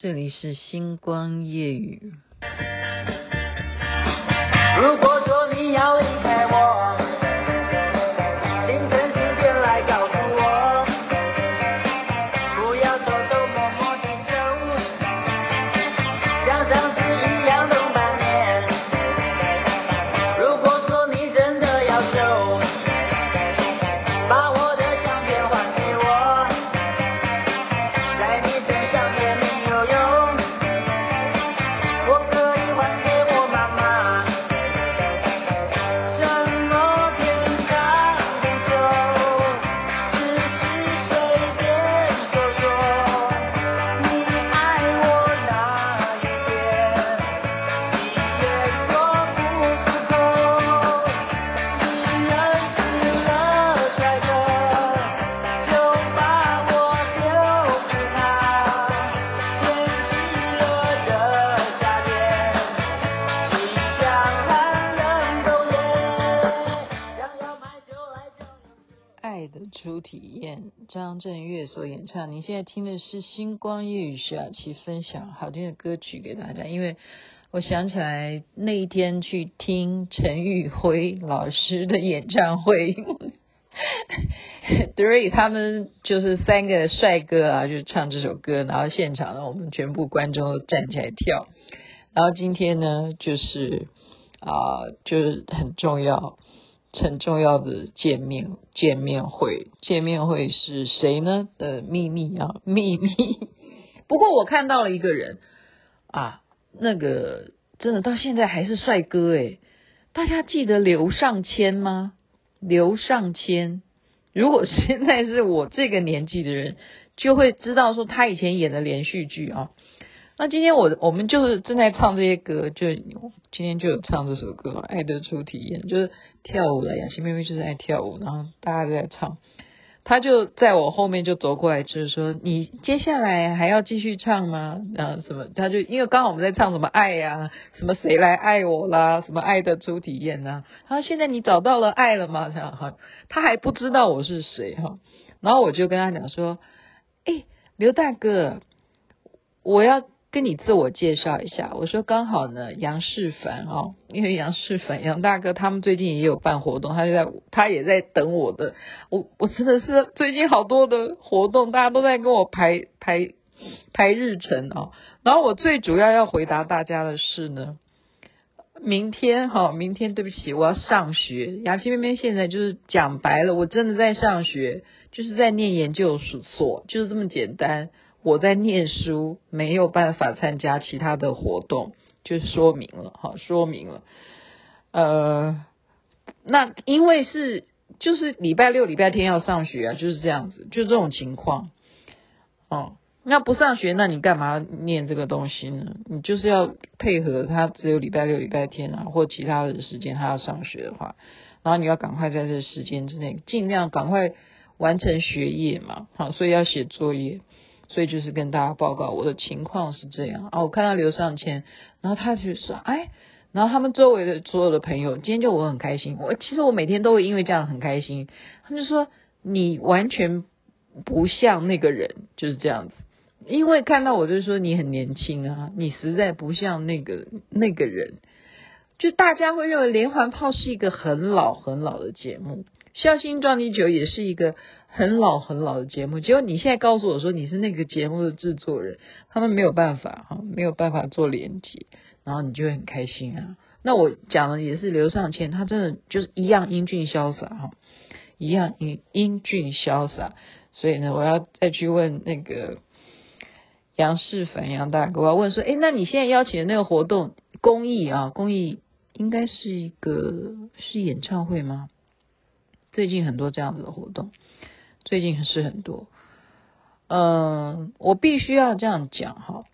这里是星光夜雨。如果所演唱，你现在听的是星光夜雨徐雅琪分享好听的歌曲给大家。因为我想起来那一天去听陈宇辉老师的演唱会，Three 他们就是三个帅哥啊，就唱这首歌，然后现场呢，我们全部观众都站起来跳。然后今天呢，就是啊、就是很重要。很重要的见面见面会，见面会是谁呢？的秘密啊，秘密。不过我看到了一个人啊，那个真的到现在还是帅哥诶。大家记得刘尚谦吗？刘尚谦，如果现在是我这个年纪的人，就会知道说他以前演的连续剧啊。那今天我我们就是正在唱这些歌，就今天就有唱这首歌《爱的初体验》，就是跳舞的雅琪妹妹就是爱跳舞，然后大家都在唱，他就在我后面就走过来，就是说你接下来还要继续唱吗？啊什么？他就因为刚好我们在唱什么爱呀，什么谁来爱我啦，什么爱的初体验呐？他说现在你找到了爱了吗？他哈，他还不知道我是谁哈，然后我就跟他讲说，哎，刘大哥，我要。跟你自我介绍一下，我说刚好呢，杨世凡哦，因为杨世凡杨大哥他们最近也有办活动，他就在他也在等我的，我我真的是最近好多的活动，大家都在跟我排排排日程哦，然后我最主要要回答大家的是呢，明天哈，明天对不起，我要上学，雅琪妹妹现在就是讲白了，我真的在上学，就是在念研究所，就是这么简单。我在念书，没有办法参加其他的活动，就说明了，哈，说明了。呃，那因为是就是礼拜六、礼拜天要上学啊，就是这样子，就这种情况。哦，那不上学，那你干嘛念这个东西呢？你就是要配合他，只有礼拜六、礼拜天啊，或其他的时间他要上学的话，然后你要赶快在这时间之内，尽量赶快完成学业嘛，好，所以要写作业。所以就是跟大家报告我的情况是这样啊，我看到刘尚谦，然后他就说，哎，然后他们周围的所有的朋友，今天就我很开心，我其实我每天都会因为这样很开心。他们就说你完全不像那个人，就是这样子，因为看到我就是说你很年轻啊，你实在不像那个那个人，就大家会认为连环炮是一个很老很老的节目。孝心撞地球也是一个很老很老的节目，结果你现在告诉我说你是那个节目的制作人，他们没有办法哈，没有办法做连接，然后你就会很开心啊。那我讲的也是刘尚谦，他真的就是一样英俊潇洒哈，一样英英俊潇洒。所以呢，我要再去问那个杨世凡杨大哥，我要问说，诶，那你现在邀请的那个活动公益啊，公益应该是一个是演唱会吗？最近很多这样子的活动，最近是很多。嗯，我必须要这样讲哈，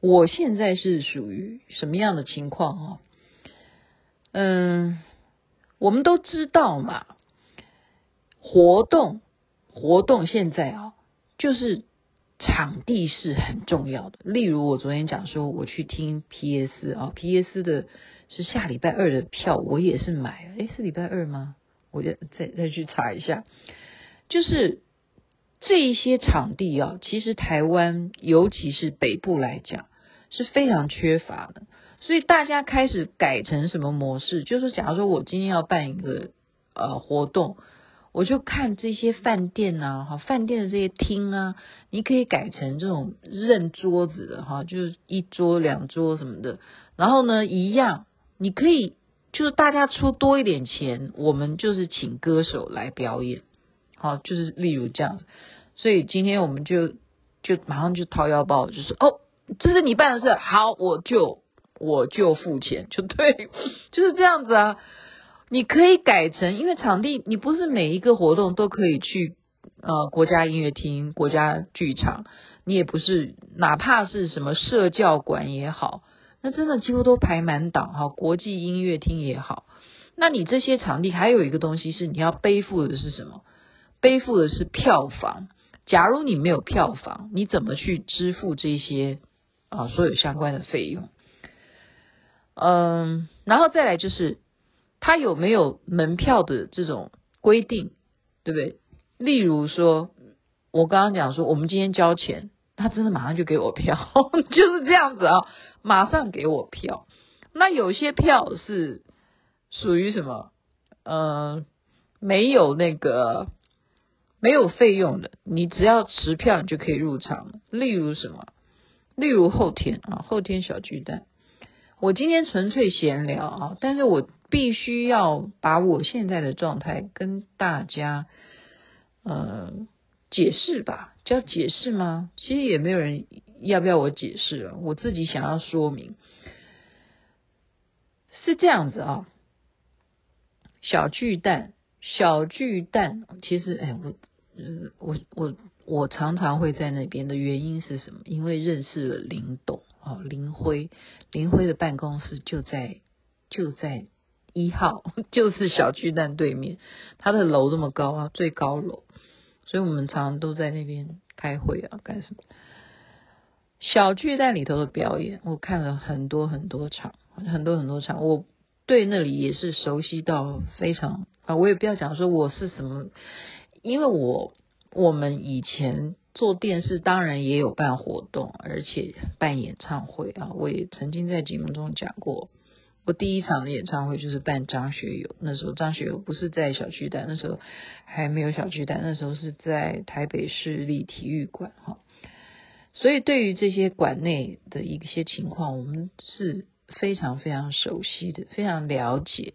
我现在是属于什么样的情况哈？嗯，我们都知道嘛，活动活动现在啊，就是场地是很重要的。例如我昨天讲说，我去听 PS 啊，PS 的是下礼拜二的票，我也是买了，诶，是礼拜二吗？我再再再去查一下，就是这一些场地啊，其实台湾尤其是北部来讲是非常缺乏的，所以大家开始改成什么模式？就是假如说我今天要办一个呃活动，我就看这些饭店呐，哈，饭店的这些厅啊，你可以改成这种认桌子的哈，就是一桌两桌什么的，然后呢，一样你可以就是大家出多一点钱，我们就是请歌手来表演。好，就是例如这样，所以今天我们就就马上就掏腰包，就是哦，这是你办的事，好，我就我就付钱，就对，就是这样子啊。你可以改成，因为场地你不是每一个活动都可以去呃国家音乐厅、国家剧场，你也不是哪怕是什么社教馆也好，那真的几乎都排满档哈。国际音乐厅也好，那你这些场地还有一个东西是你要背负的是什么？背负的是票房。假如你没有票房，你怎么去支付这些啊所有相关的费用？嗯，然后再来就是，他有没有门票的这种规定，对不对？例如说，我刚刚讲说，我们今天交钱，他真的马上就给我票，就是这样子啊，马上给我票。那有些票是属于什么？嗯，没有那个。没有费用的，你只要持票，你就可以入场。例如什么？例如后天啊，后天小巨蛋。我今天纯粹闲聊啊，但是我必须要把我现在的状态跟大家呃解释吧，叫解释吗？其实也没有人要不要我解释啊，我自己想要说明是这样子啊，小巨蛋，小巨蛋，其实哎我。我我我常常会在那边的原因是什么？因为认识了林董啊，林辉，林辉的办公室就在就在一号，就是小巨蛋对面，他的楼这么高啊，最高楼，所以我们常常都在那边开会啊，干什么？小巨蛋里头的表演，我看了很多很多场，很多很多场，我对那里也是熟悉到非常啊，我也不要讲说我是什么。因为我我们以前做电视，当然也有办活动，而且办演唱会啊。我也曾经在节目中讲过，我第一场的演唱会就是办张学友。那时候张学友不是在小巨蛋，那时候还没有小巨蛋，那时候是在台北市立体育馆哈。所以对于这些馆内的一些情况，我们是非常非常熟悉的，非常了解。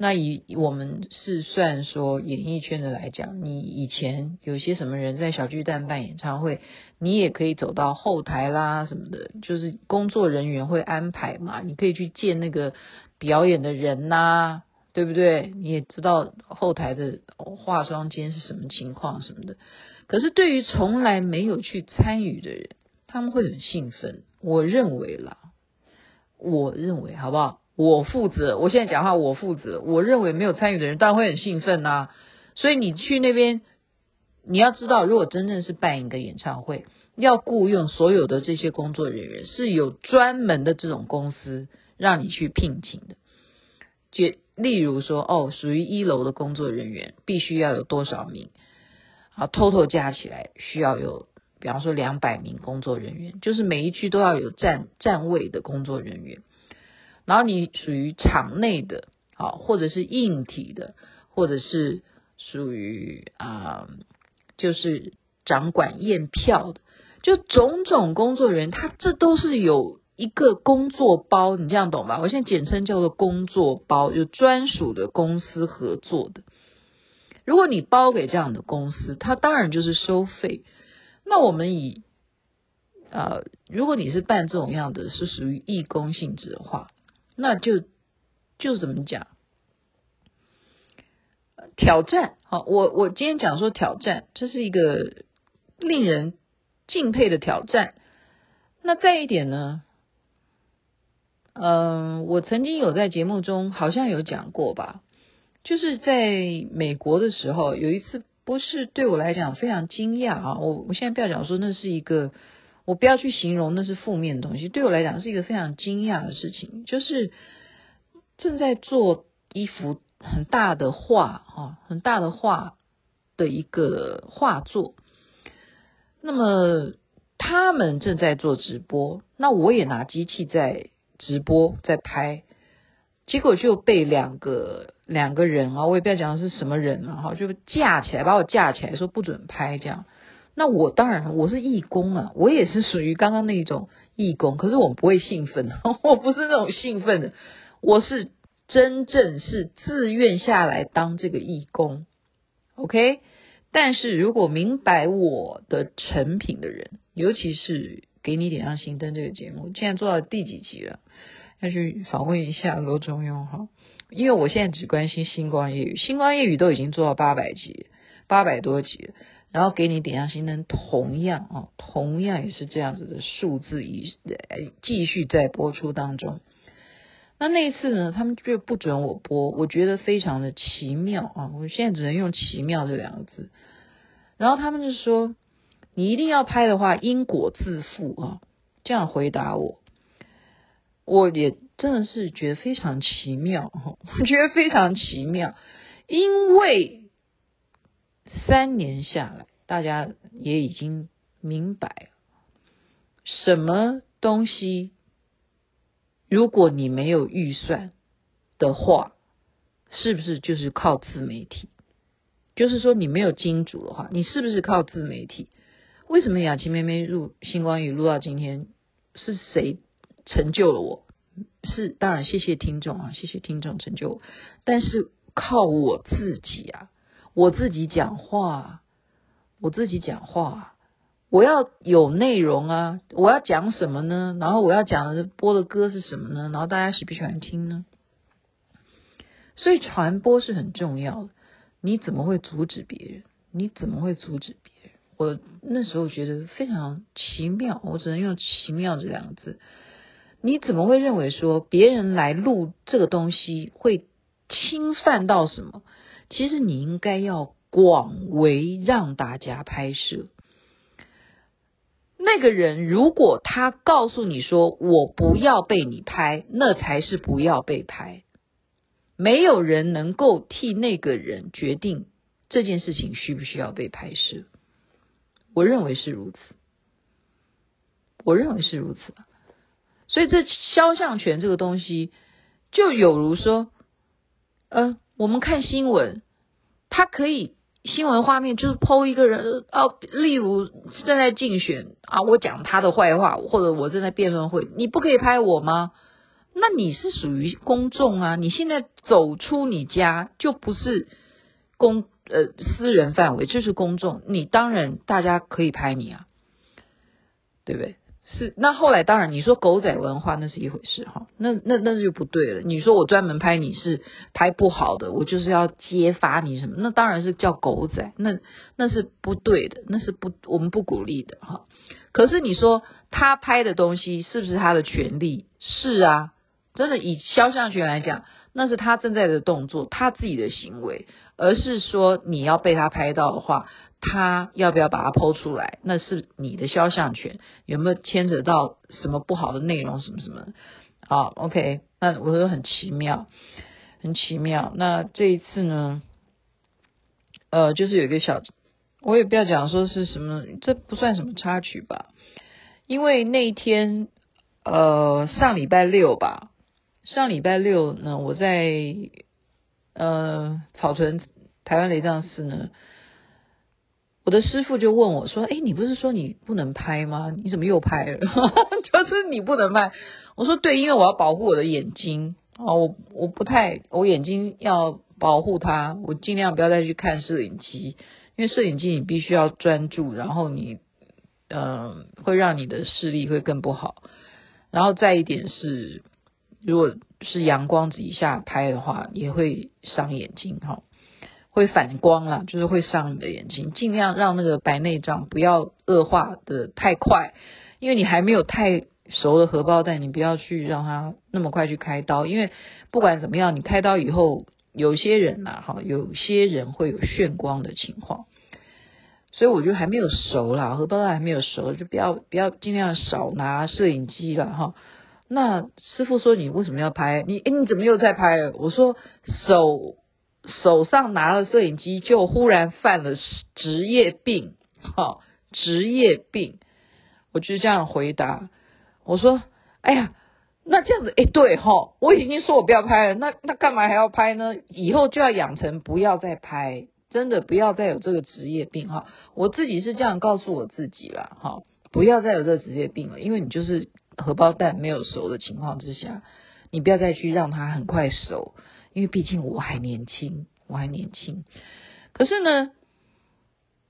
那以我们是算说演艺圈的来讲，你以前有些什么人在小巨蛋办演唱会，你也可以走到后台啦什么的，就是工作人员会安排嘛，你可以去见那个表演的人呐，对不对？你也知道后台的化妆间是什么情况什么的。可是对于从来没有去参与的人，他们会很兴奋。我认为啦，我认为好不好？我负责，我现在讲话我负责。我认为没有参与的人当然会很兴奋呐，所以你去那边，你要知道，如果真正是办一个演唱会，要雇佣所有的这些工作人员，是有专门的这种公司让你去聘请的。就例如说，哦，属于一楼的工作人员必须要有多少名啊？total 加起来需要有，比方说两百名工作人员，就是每一区都要有站站位的工作人员。然后你属于场内的，啊，或者是硬体的，或者是属于啊、就是掌管验票的，就种种工作人员，他这都是有一个工作包，你这样懂吧？我现在简称叫做工作包，有专属的公司合作的。如果你包给这样的公司，他当然就是收费。那我们以、呃，如果你是办这种样的，是属于义工性质的话。那就就怎么讲？挑战，好，我我今天讲说挑战，这是一个令人敬佩的挑战。那再一点呢？嗯，我曾经有在节目中好像有讲过吧，就是在美国的时候，有一次不是对我来讲非常惊讶啊，我我现在不要讲说那是一个。我不要去形容那是负面的东西，对我来讲是一个非常惊讶的事情。就是正在做一幅很大的画，哈，很大的画，的一个画作。那么他们正在做直播，那我也拿机器在直播在拍，结果就被两个两个人啊，我也不要讲是什么人了哈，就架起来把我架起来说不准拍这样。那我当然我是义工啊，我也是属于刚刚那一种义工，可是我不会兴奋，我不是那种兴奋的，我是真正是自愿下来当这个义工，OK。但是如果明白我的成品的人，尤其是给你点亮心灯这个节目，现在做到第几集了？要去访问一下罗中庸哈，因为我现在只关心星光夜语，星光夜语都已经做到八百集，八百多集。然后给你点亮心灯，同样啊，同样也是这样子的数字，一继续在播出当中。那那一次呢，他们就不准我播，我觉得非常的奇妙啊！我现在只能用“奇妙”这两个字。然后他们就说：“你一定要拍的话，因果自负啊！”这样回答我，我也真的是觉得非常奇妙，我觉得非常奇妙，因为。三年下来，大家也已经明白，什么东西，如果你没有预算的话，是不是就是靠自媒体？就是说，你没有金主的话，你是不是靠自媒体？为什么雅琪妹妹录星光雨录到今天，是谁成就了我？是当然，谢谢听众啊，谢谢听众成就我，但是靠我自己啊。我自己讲话，我自己讲话，我要有内容啊！我要讲什么呢？然后我要讲的播的歌是什么呢？然后大家喜不喜欢听呢？所以传播是很重要的。你怎么会阻止别人？你怎么会阻止别人？我那时候觉得非常奇妙，我只能用“奇妙”这两个字。你怎么会认为说别人来录这个东西会侵犯到什么？其实你应该要广为让大家拍摄。那个人如果他告诉你说我不要被你拍，那才是不要被拍。没有人能够替那个人决定这件事情需不需要被拍摄。我认为是如此。我认为是如此。所以这肖像权这个东西，就有如说，嗯、呃。我们看新闻，他可以新闻画面就是 PO 一个人哦，例如正在竞选啊，我讲他的坏话，或者我正在辩论会，你不可以拍我吗？那你是属于公众啊，你现在走出你家就不是公呃私人范围，就是公众，你当然大家可以拍你啊，对不对？是，那后来当然你说狗仔文化那是一回事哈，那那那就不对了。你说我专门拍你是拍不好的，我就是要揭发你什么，那当然是叫狗仔，那那是不对的，那是不我们不鼓励的哈。可是你说他拍的东西是不是他的权利？是啊，真的以肖像权来讲，那是他正在的动作，他自己的行为，而是说你要被他拍到的话。他要不要把它 PO 出来？那是你的肖像权，有没有牵扯到什么不好的内容什么什么？啊，OK，那我说很奇妙，很奇妙。那这一次呢，呃，就是有一个小，我也不要讲说是什么，这不算什么插曲吧？因为那一天，呃，上礼拜六吧，上礼拜六呢，我在呃草屯台湾雷藏寺呢。我的师父就问我说：“哎，你不是说你不能拍吗？你怎么又拍了？就是你不能拍。”我说：“对，因为我要保护我的眼睛啊，我我不太，我眼睛要保护它，我尽量不要再去看摄影机，因为摄影机你必须要专注，然后你嗯、呃、会让你的视力会更不好。然后再一点是，如果是阳光底下拍的话，也会伤眼睛哈。”会反光啦，就是会伤你的眼睛。尽量让那个白内障不要恶化的太快，因为你还没有太熟的荷包蛋，你不要去让它那么快去开刀。因为不管怎么样，你开刀以后，有些人呐，哈，有些人会有眩光的情况。所以我觉得还没有熟啦，荷包蛋还没有熟，就不要不要尽量少拿摄影机了哈。那师傅说，你为什么要拍？你诶，你怎么又在拍？我说手。手上拿了摄影机，就忽然犯了职业病，哈，职业病。我就这样回答，我说：“哎呀，那这样子，哎，对哈，我已经说我不要拍了，那那干嘛还要拍呢？以后就要养成不要再拍，真的不要再有这个职业病哈。我自己是这样告诉我自己啦，哈，不要再有这个职业病了，因为你就是荷包蛋没有熟的情况之下，你不要再去让它很快熟，因为毕竟我还年轻，我还年轻。可是呢，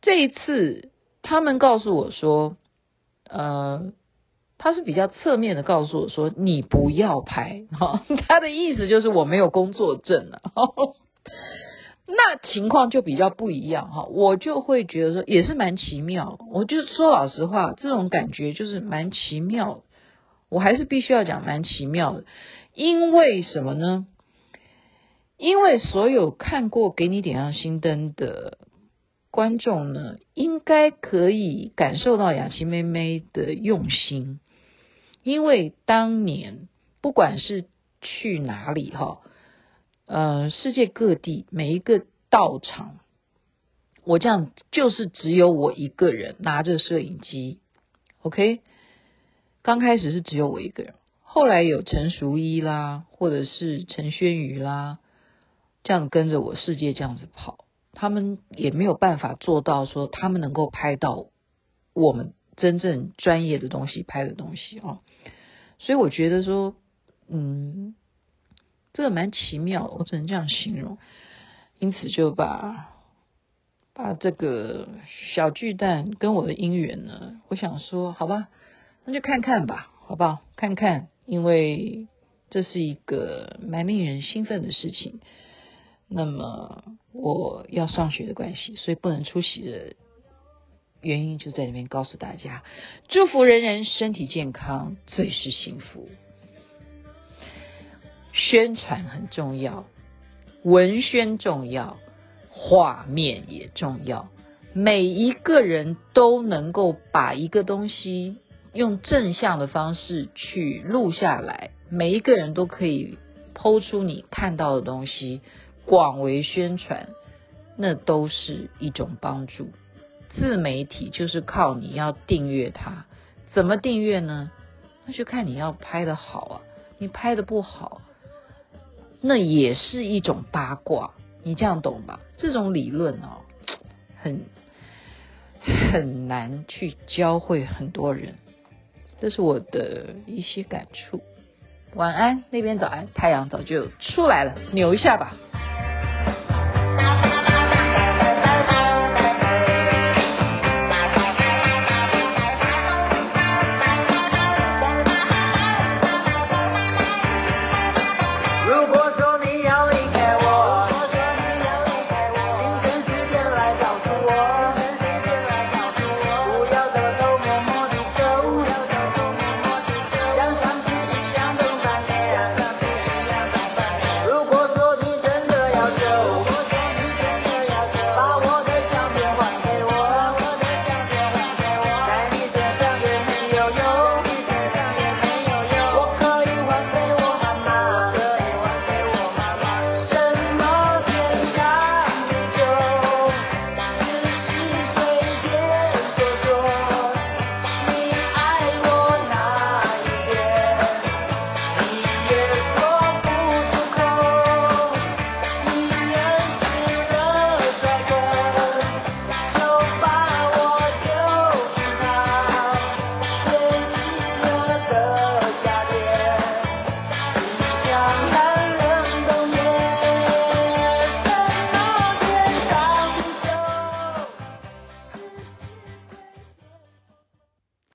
这一次他们告诉我说。”呃，他是比较侧面的告诉我说：“你不要拍。”哈，他的意思就是我没有工作证了。那情况就比较不一样哈，我就会觉得说也是蛮奇妙。我就说老实话，这种感觉就是蛮奇妙。我还是必须要讲蛮奇妙的，因为什么呢？因为所有看过《给你点亮心灯》的。观众呢，应该可以感受到雅琪妹妹的用心，因为当年不管是去哪里哈，呃，世界各地每一个道场，我这样就是只有我一个人拿着摄影机，OK，刚开始是只有我一个人，后来有陈淑一啦，或者是陈轩瑜啦，这样跟着我世界这样子跑。他们也没有办法做到说他们能够拍到我们真正专业的东西拍的东西啊，所以我觉得说，嗯，这个蛮奇妙，我只能这样形容。因此就把把这个小巨蛋跟我的姻缘呢，我想说，好吧，那就看看吧，好不好？看看，因为这是一个蛮令人兴奋的事情。那么我要上学的关系，所以不能出席的原因就在里面告诉大家，祝福人人身体健康，最是幸福。宣传很重要，文宣重要，画面也重要。每一个人都能够把一个东西用正向的方式去录下来，每一个人都可以剖出你看到的东西。广为宣传，那都是一种帮助。自媒体就是靠你要订阅它，怎么订阅呢？那就看你要拍的好啊，你拍的不好，那也是一种八卦。你这样懂吧？这种理论哦，很很难去教会很多人。这是我的一些感触。晚安，那边早安，太阳早就出来了，扭一下吧。